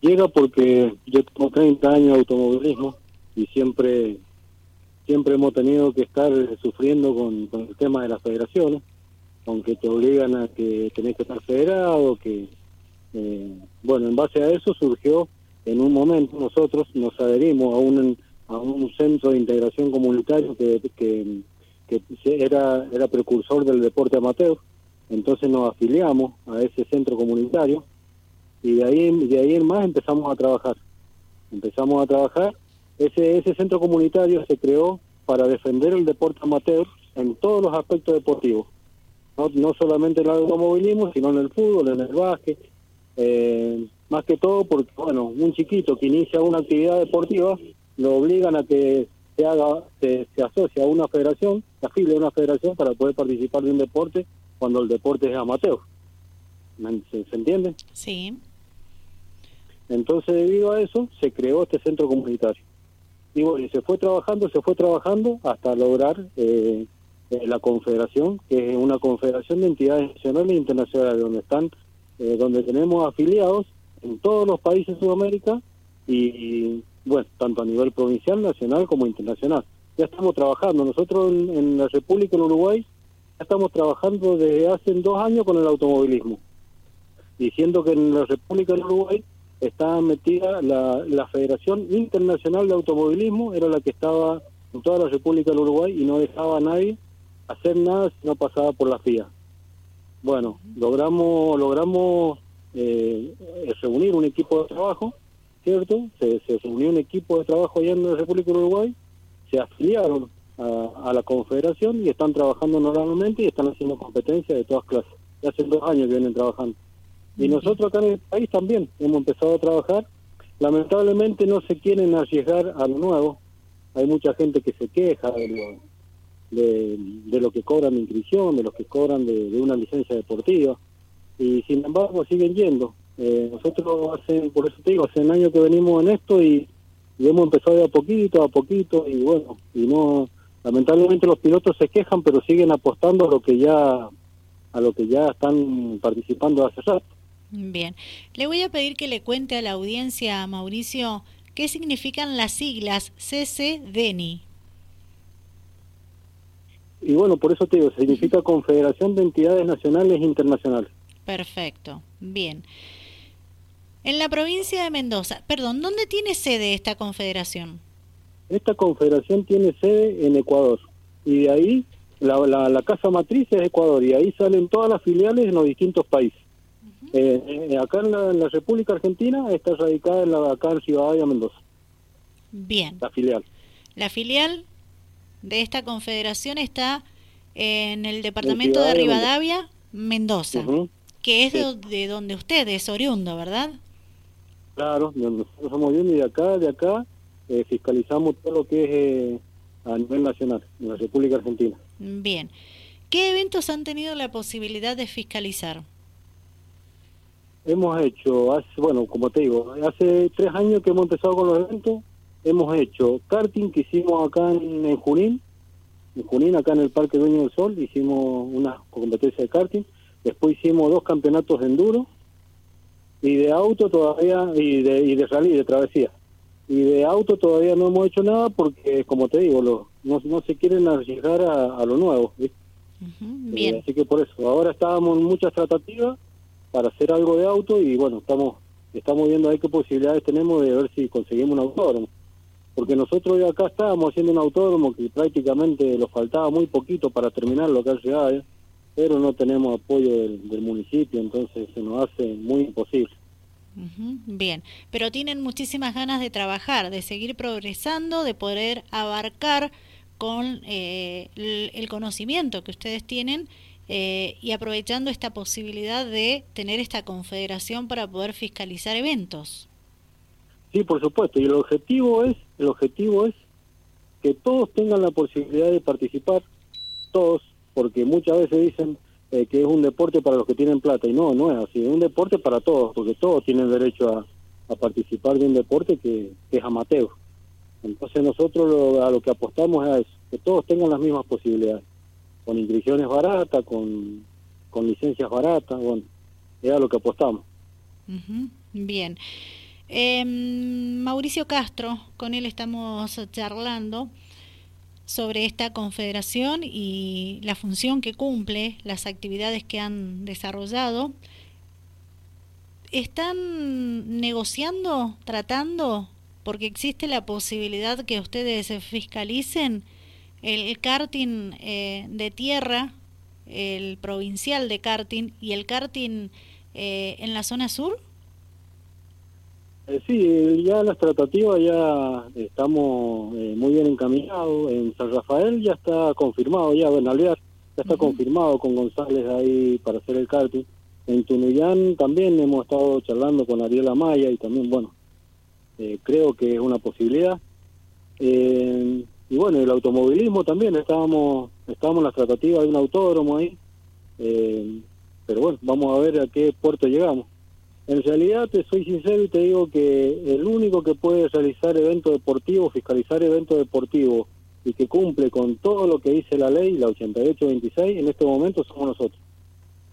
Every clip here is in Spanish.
Llega porque yo tengo 30 años de automovilismo y siempre siempre hemos tenido que estar sufriendo con, el tema de las federaciones, aunque te obligan a que tenés que estar federado, que eh, bueno, en base a eso surgió en un momento nosotros nos adherimos a un a un centro de integración comunitario que, que, que era era precursor del deporte amateur, entonces nos afiliamos a ese centro comunitario y de ahí de ahí en más empezamos a trabajar. Empezamos a trabajar ese ese centro comunitario se creó para defender el deporte amateur en todos los aspectos deportivos. No, no solamente en el automovilismo, sino en el fútbol, en el básquet, eh, más que todo porque, bueno, un chiquito que inicia una actividad deportiva, lo obligan a que se haga, se, se asocia a una federación, se afilie a una federación para poder participar de un deporte cuando el deporte es amateur. ¿Se, se entiende? Sí. Entonces, debido a eso, se creó este centro comunitario. Y bueno, se fue trabajando, se fue trabajando hasta lograr eh, eh, la confederación, que es una confederación de entidades nacionales e internacionales, donde están, eh, donde tenemos afiliados en todos los países de Sudamérica y, bueno, tanto a nivel provincial, nacional como internacional. Ya estamos trabajando, nosotros en, en la República del Uruguay ya estamos trabajando desde hace dos años con el automovilismo, diciendo que en la República del Uruguay estaba metida la, la Federación Internacional de Automovilismo, era la que estaba en toda la República del Uruguay y no dejaba a nadie hacer nada si no pasaba por la FIA. Bueno, logramos logramos eh, reunir un equipo de trabajo, ¿cierto? Se, se reunió un equipo de trabajo allá en la República del Uruguay, se afiliaron a, a la confederación y están trabajando normalmente y están haciendo competencias de todas clases. Ya hace dos años que vienen trabajando. Y nosotros acá en el país también hemos empezado a trabajar. Lamentablemente no se quieren arriesgar a lo nuevo. Hay mucha gente que se queja de lo, de, lo que cobran de inscripción, de lo que cobran de, una licencia deportiva. Y sin embargo siguen yendo. Eh, nosotros hace, por eso te digo, hace un año que venimos en esto y, y hemos empezado de a poquito, a poquito y bueno, y no, lamentablemente los pilotos se quejan pero siguen apostando a lo que ya a lo que ya están participando hace rato. Bien, le voy a pedir que le cuente a la audiencia, Mauricio, qué significan las siglas CCDENI. Y bueno, por eso te digo, significa Confederación de Entidades Nacionales e Internacionales. Perfecto, bien. En la provincia de Mendoza, perdón, ¿dónde tiene sede esta confederación? Esta confederación tiene sede en Ecuador y de ahí la, la, la casa matriz es Ecuador y ahí salen todas las filiales en los distintos países. Eh, eh, acá en la, en la, República Argentina está radicada en la, acá en Ciudadania Mendoza. Bien. La filial. La filial de esta confederación está en el departamento de Rivadavia, Mendoza, Mendoza uh -huh. que es sí. de, de, donde usted es oriundo, ¿verdad? Claro, nosotros somos oriundos y de acá, de acá eh, fiscalizamos todo lo que es eh, a nivel nacional, en la República Argentina. Bien. ¿Qué eventos han tenido la posibilidad de fiscalizar? Hemos hecho, hace, bueno, como te digo, hace tres años que hemos empezado con los eventos, hemos hecho karting que hicimos acá en, en Junín, en Junín, acá en el Parque Dueño del Sol, hicimos una competencia de karting, después hicimos dos campeonatos de enduro, y de auto todavía, y de, y de rally, de travesía. Y de auto todavía no hemos hecho nada porque, como te digo, lo, no, no se quieren arriesgar a, a lo nuevo. ¿sí? Uh -huh, bien. Eh, así que por eso, ahora estábamos en muchas tratativas para hacer algo de auto y bueno, estamos estamos viendo ahí qué posibilidades tenemos de ver si conseguimos un autódromo. Porque nosotros acá estábamos haciendo un autódromo que prácticamente nos faltaba muy poquito para terminar lo que hace pero no tenemos apoyo del, municipio, entonces se nos hace muy imposible. Bien, pero tienen muchísimas ganas de trabajar, de seguir progresando, de poder abarcar con eh, el conocimiento que ustedes tienen eh, y aprovechando esta posibilidad de tener esta confederación para poder fiscalizar eventos. Sí, por supuesto, y el objetivo es, el objetivo es que todos tengan la posibilidad de participar, todos, porque muchas veces dicen eh, que es un deporte para los que tienen plata, y no, no es así, es un deporte para todos, porque todos tienen derecho a, participar de un deporte que, que, es amateur. Entonces nosotros lo, a lo que apostamos es a eso, que todos tengan las mismas posibilidades con inscripciones baratas, con, con licencias baratas, bueno, era lo que apostamos. Bien. Em, Mauricio Castro, con él estamos charlando sobre esta confederación y la función que cumple, las actividades que han desarrollado. ¿Están negociando, tratando? Porque existe la posibilidad que ustedes fiscalicen el karting eh, de tierra, el provincial de karting y el karting eh, en la zona sur. Eh, sí, ya las tratativas ya estamos eh, muy bien encaminados. En San Rafael ya está confirmado, ya en Alvear ya está confirmado con González ahí para hacer el karting. En Tunuyán también hemos estado charlando con Ariela Maya y también, bueno, eh, creo que es una posibilidad. Y bueno, el automovilismo también, estábamos, estábamos en las tratativas de un autódromo ahí. pero bueno, vamos a ver a qué puerto llegamos. En realidad, te soy sincero y te digo que el único que puede realizar eventos deportivos, fiscalizar eventos deportivos y que cumple con todo lo que dice la ley, la 8826, en este momento somos nosotros.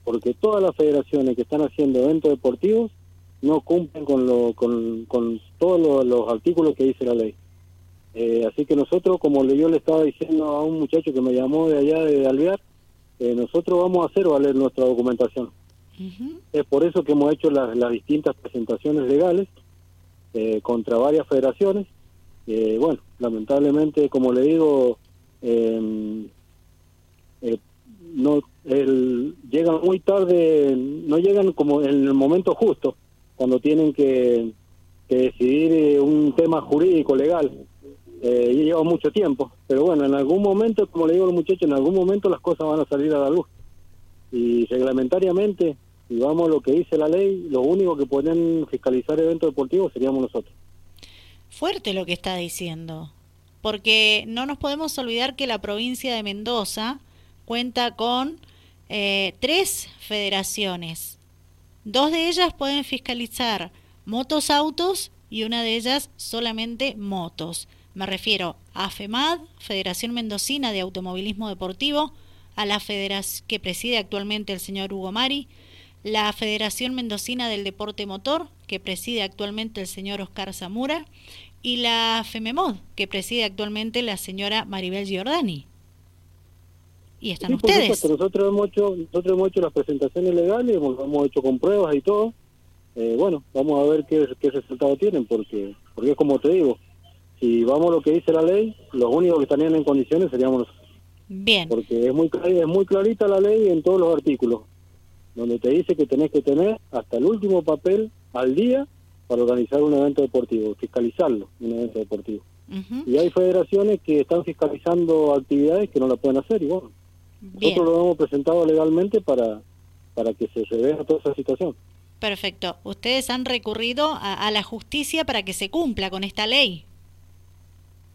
Porque todas las federaciones que están haciendo eventos deportivos no cumplen con, lo, con todos los, artículos que dice la ley. Eh, así que nosotros, como yo le estaba diciendo a un muchacho que me llamó de allá de Alvear, eh, nosotros vamos a hacer valer nuestra documentación. Es por eso que hemos hecho las, distintas presentaciones legales eh, contra varias federaciones. Eh, bueno, lamentablemente, como le digo, em, eh, no llegan muy tarde, no llegan como en el momento justo, cuando tienen que, decidir un tema jurídico, legal. Y lleva mucho tiempo, pero bueno, en algún momento, como le digo a los muchachos, en algún momento las cosas van a salir a la luz. Y reglamentariamente y vamos lo que dice la ley, lo único que pueden fiscalizar eventos deportivos seríamos nosotros. Fuerte lo que está diciendo, porque no nos podemos olvidar que la provincia de Mendoza cuenta con eh, tres federaciones. Dos de ellas pueden fiscalizar motos, autos y una de ellas solamente motos. Me refiero a FEMAD, Federación Mendocina de Automovilismo Deportivo, a la federación que preside actualmente el señor Hugo Mari, la Federación Mendocina del Deporte Motor, que preside actualmente el señor Oscar Zamora, y la FEMEMOD, que preside actualmente la señora Maribel Giordani. Y están ustedes. nosotros hemos hecho nosotros hemos hecho las presentaciones legales, hemos, hemos hecho con pruebas y todo. Eh, bueno, vamos a ver qué, qué resultado tienen, porque porque como te digo, si vamos a lo que dice la ley, los únicos que estarían en condiciones seríamos nosotros. Bien. Porque es muy, es muy clarita la ley en todos los artículos donde te dice que tenés que tener hasta el último papel al día para organizar un evento deportivo, fiscalizarlo, un evento deportivo. Y hay federaciones que están fiscalizando actividades que no la pueden hacer y bueno, nosotros lo hemos presentado legalmente para, para que se revea toda esa situación. Perfecto. Ustedes han recurrido a, la justicia para que se cumpla con esta ley.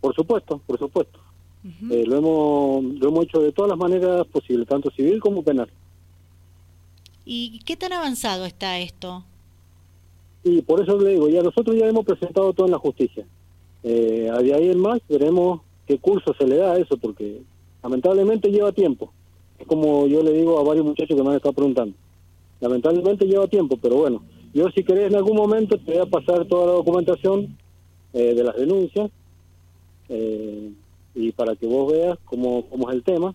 Por supuesto, por supuesto. Eh, lo, hemos, lo hemos hecho de todas las maneras posibles, tanto civil como penal. ¿Y qué tan avanzado está esto? Y por eso le digo, ya nosotros ya hemos presentado todo en la justicia. Eh, de ahí en más veremos qué curso se le da a eso, porque lamentablemente lleva tiempo. Es como yo le digo a varios muchachos que me han estado preguntando. Lamentablemente lleva tiempo, pero bueno, yo si querés en algún momento te voy a pasar toda la documentación eh, de las denuncias eh, y para que vos veas cómo, cómo es el tema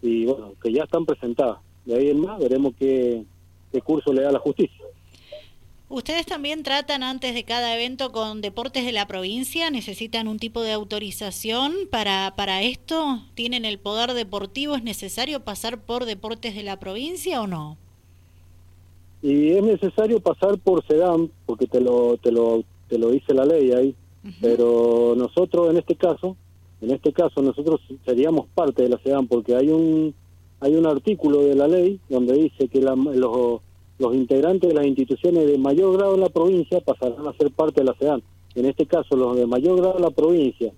y bueno, que ya están presentadas. De ahí en más veremos qué, curso le da la justicia. ¿Ustedes también tratan antes de cada evento con deportes de la provincia? ¿Necesitan un tipo de autorización para, para esto? ¿Tienen el poder deportivo? ¿Es necesario pasar por deportes de la provincia o no? Y es necesario pasar por SEDAM, porque te lo, te lo, te lo dice la ley ahí. Pero nosotros en este caso, en este caso nosotros seríamos parte de la SEDAM, porque hay un, hay un artículo de la ley donde dice que los, los integrantes de las instituciones de mayor grado en la provincia pasarán a ser parte de la SEDAN. En este caso, los de mayor grado en la provincia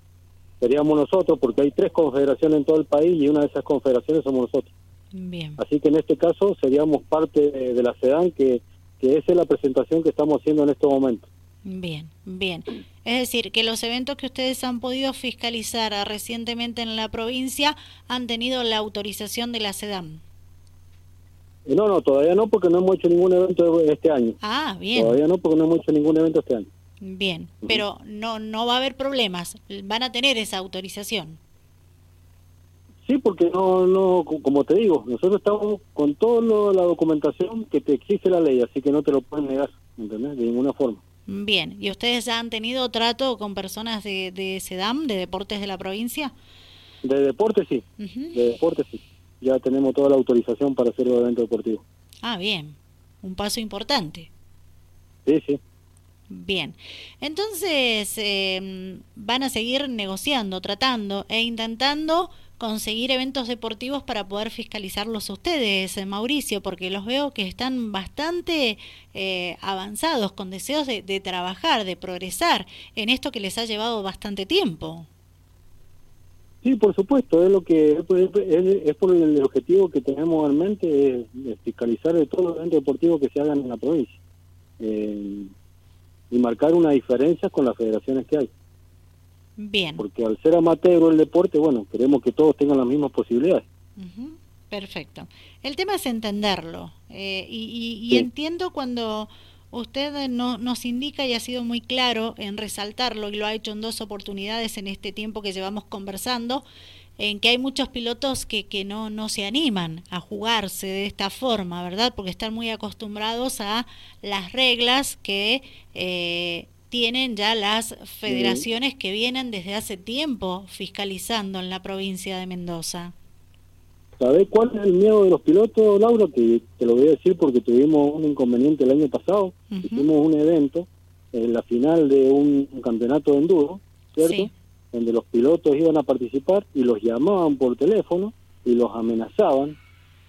seríamos nosotros, porque hay tres confederaciones en todo el país y una de esas confederaciones somos nosotros. Bien. Así que en este caso seríamos parte de, la SEDAN, que, que esa es la presentación que estamos haciendo en este momento. Bien, bien. Es decir, que los eventos que ustedes han podido fiscalizar recientemente en la provincia han tenido la autorización de la SEDAM. No, no, todavía no, porque no hemos hecho ningún evento este año. Ah, bien. Todavía no, porque no hemos hecho ningún evento este año. Bien, pero no, no va a haber problemas, van a tener esa autorización. Sí, porque no, no, como te digo, nosotros estamos con toda la documentación que te exige la ley, así que no te lo pueden negar, ¿entendés? De ninguna forma. Bien, ¿y ustedes ya han tenido trato con personas de, de SEDAM, de Deportes de la provincia? De deporte sí, de deporte sí. Ya tenemos toda la autorización para hacer el evento deportivo. Ah, bien, un paso importante. Sí, sí. Bien, entonces eh, van a seguir negociando, tratando e intentando conseguir eventos deportivos para poder fiscalizarlos ustedes, eh, Mauricio, porque los veo que están bastante eh, avanzados, con deseos de, trabajar, de progresar en esto que les ha llevado bastante tiempo. Sí, por supuesto, es lo que es, por el objetivo que tenemos en mente, es, fiscalizar todos los eventos deportivos que se hagan en la provincia eh, y marcar una diferencia con las federaciones que hay. Bien. Porque al ser amateur el deporte, bueno, queremos que todos tengan las mismas posibilidades. Perfecto. El tema es entenderlo. Eh, y, entiendo cuando usted no, nos indica y ha sido muy claro en resaltarlo y lo ha hecho en dos oportunidades en este tiempo que llevamos conversando, en que hay muchos pilotos que, que no, no se animan a jugarse de esta forma, ¿verdad? Porque están muy acostumbrados a las reglas que eh, tienen ya las federaciones que vienen desde hace tiempo fiscalizando en la provincia de Mendoza. ¿Sabés cuál es el miedo de los pilotos, Laura? Que te lo voy a decir porque tuvimos un inconveniente el año pasado. Hicimos un evento en la final de un, campeonato de enduro, ¿cierto? Donde los pilotos iban a participar y los llamaban por teléfono y los amenazaban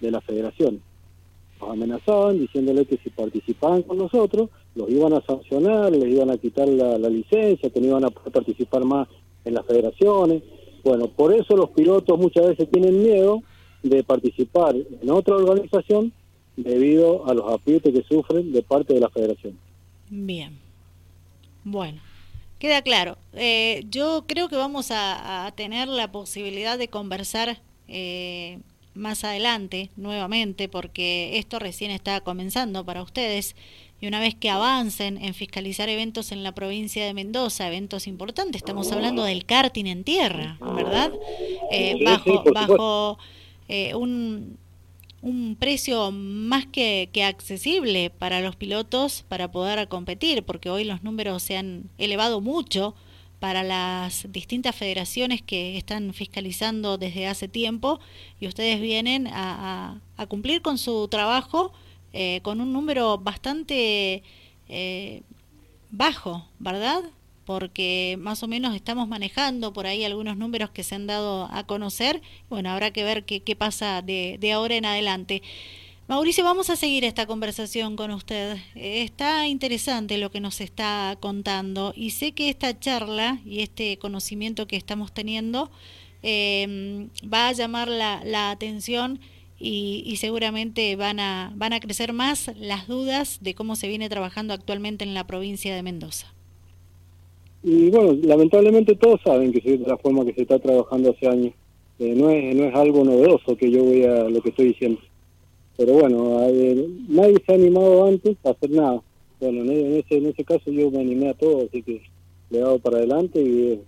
de la federación. Los amenazaban diciéndole que si participaban con nosotros los iban a sancionar, les iban a quitar la, licencia, que no iban a participar más en las federaciones. Bueno, por eso los pilotos muchas veces tienen miedo de participar en otra organización debido a los aprietes que sufren de parte de la federación. Bien. Bueno, queda claro. Eh, yo creo que vamos a, tener la posibilidad de conversar eh, más adelante nuevamente porque esto recién está comenzando para ustedes y una vez que avancen en fiscalizar eventos en la provincia de Mendoza, eventos importantes, estamos hablando del karting en tierra, ¿verdad? Eh, bajo bajo eh, un, un precio más que, accesible para los pilotos para poder competir, porque hoy los números se han elevado mucho para las distintas federaciones que están fiscalizando desde hace tiempo y ustedes vienen a, a cumplir con su trabajo eh, con un número bastante eh, bajo, ¿verdad? Porque más o menos estamos manejando por ahí algunos números que se han dado a conocer. Bueno, habrá que ver qué, pasa de, ahora en adelante. Mauricio, vamos a seguir esta conversación con usted. Está interesante lo que nos está contando y sé que esta charla y este conocimiento que estamos teniendo eh, va a llamar la, la atención y, seguramente van a, van a crecer más las dudas de cómo se viene trabajando actualmente en la provincia de Mendoza. Y bueno, lamentablemente todos saben que es la forma que se está trabajando hace años. Eh, no, es, no es algo novedoso que yo voy a lo que estoy diciendo. Pero bueno, nadie se ha animado antes a hacer nada. Bueno, en ese, en ese caso yo me animé a todo, así que le he dado para adelante y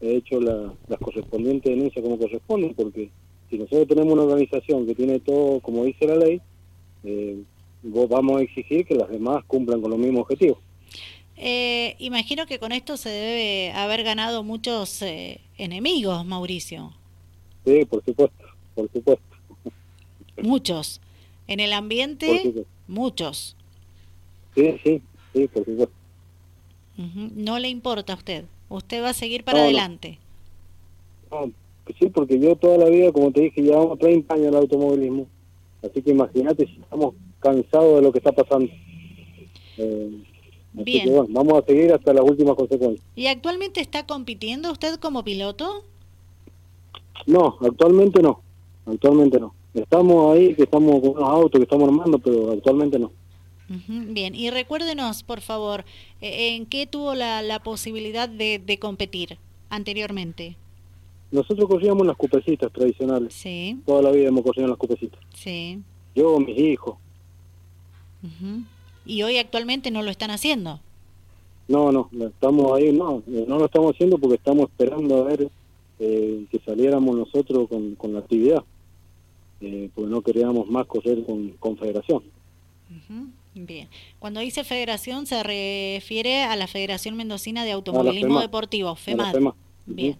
he, hecho la, las correspondientes denuncias como corresponden, porque si nosotros tenemos una organización que tiene todo como dice la ley, eh, vamos a exigir que las demás cumplan con los mismos objetivos. Eh, imagino que con esto se debe haber ganado muchos eh, enemigos, Mauricio. Sí, por supuesto, por supuesto. Muchos. En el ambiente, muchos. Sí, sí, sí, por supuesto. No le importa a usted. Usted va a seguir para adelante. no, sí, porque yo toda la vida, como te dije, llevamos 30 años en el automovilismo. Así que imagínate si estamos cansados de lo que está pasando. Eh, Bien. vamos a seguir hasta las últimas consecuencias. ¿Y actualmente está compitiendo usted como piloto? No, actualmente no. Actualmente no. Estamos ahí, que estamos con unos autos que estamos armando, pero actualmente no. Bien, y recuérdenos, por favor, eh, ¿en qué tuvo la, la posibilidad de, de competir anteriormente? Nosotros corríamos las cupecitas tradicionales. Sí. Toda la vida hemos corrido en las cupecitas. Sí. Yo, mis hijos. ¿Y hoy actualmente no lo están haciendo? No, no, estamos ahí, no, no lo estamos haciendo porque estamos esperando a ver eh, que saliéramos nosotros con, con la actividad, eh, porque no queríamos más correr con confederación. Bien, cuando dice federación se refiere a la Federación Mendocina de Automovilismo Deportivo, FEMAD. Bien.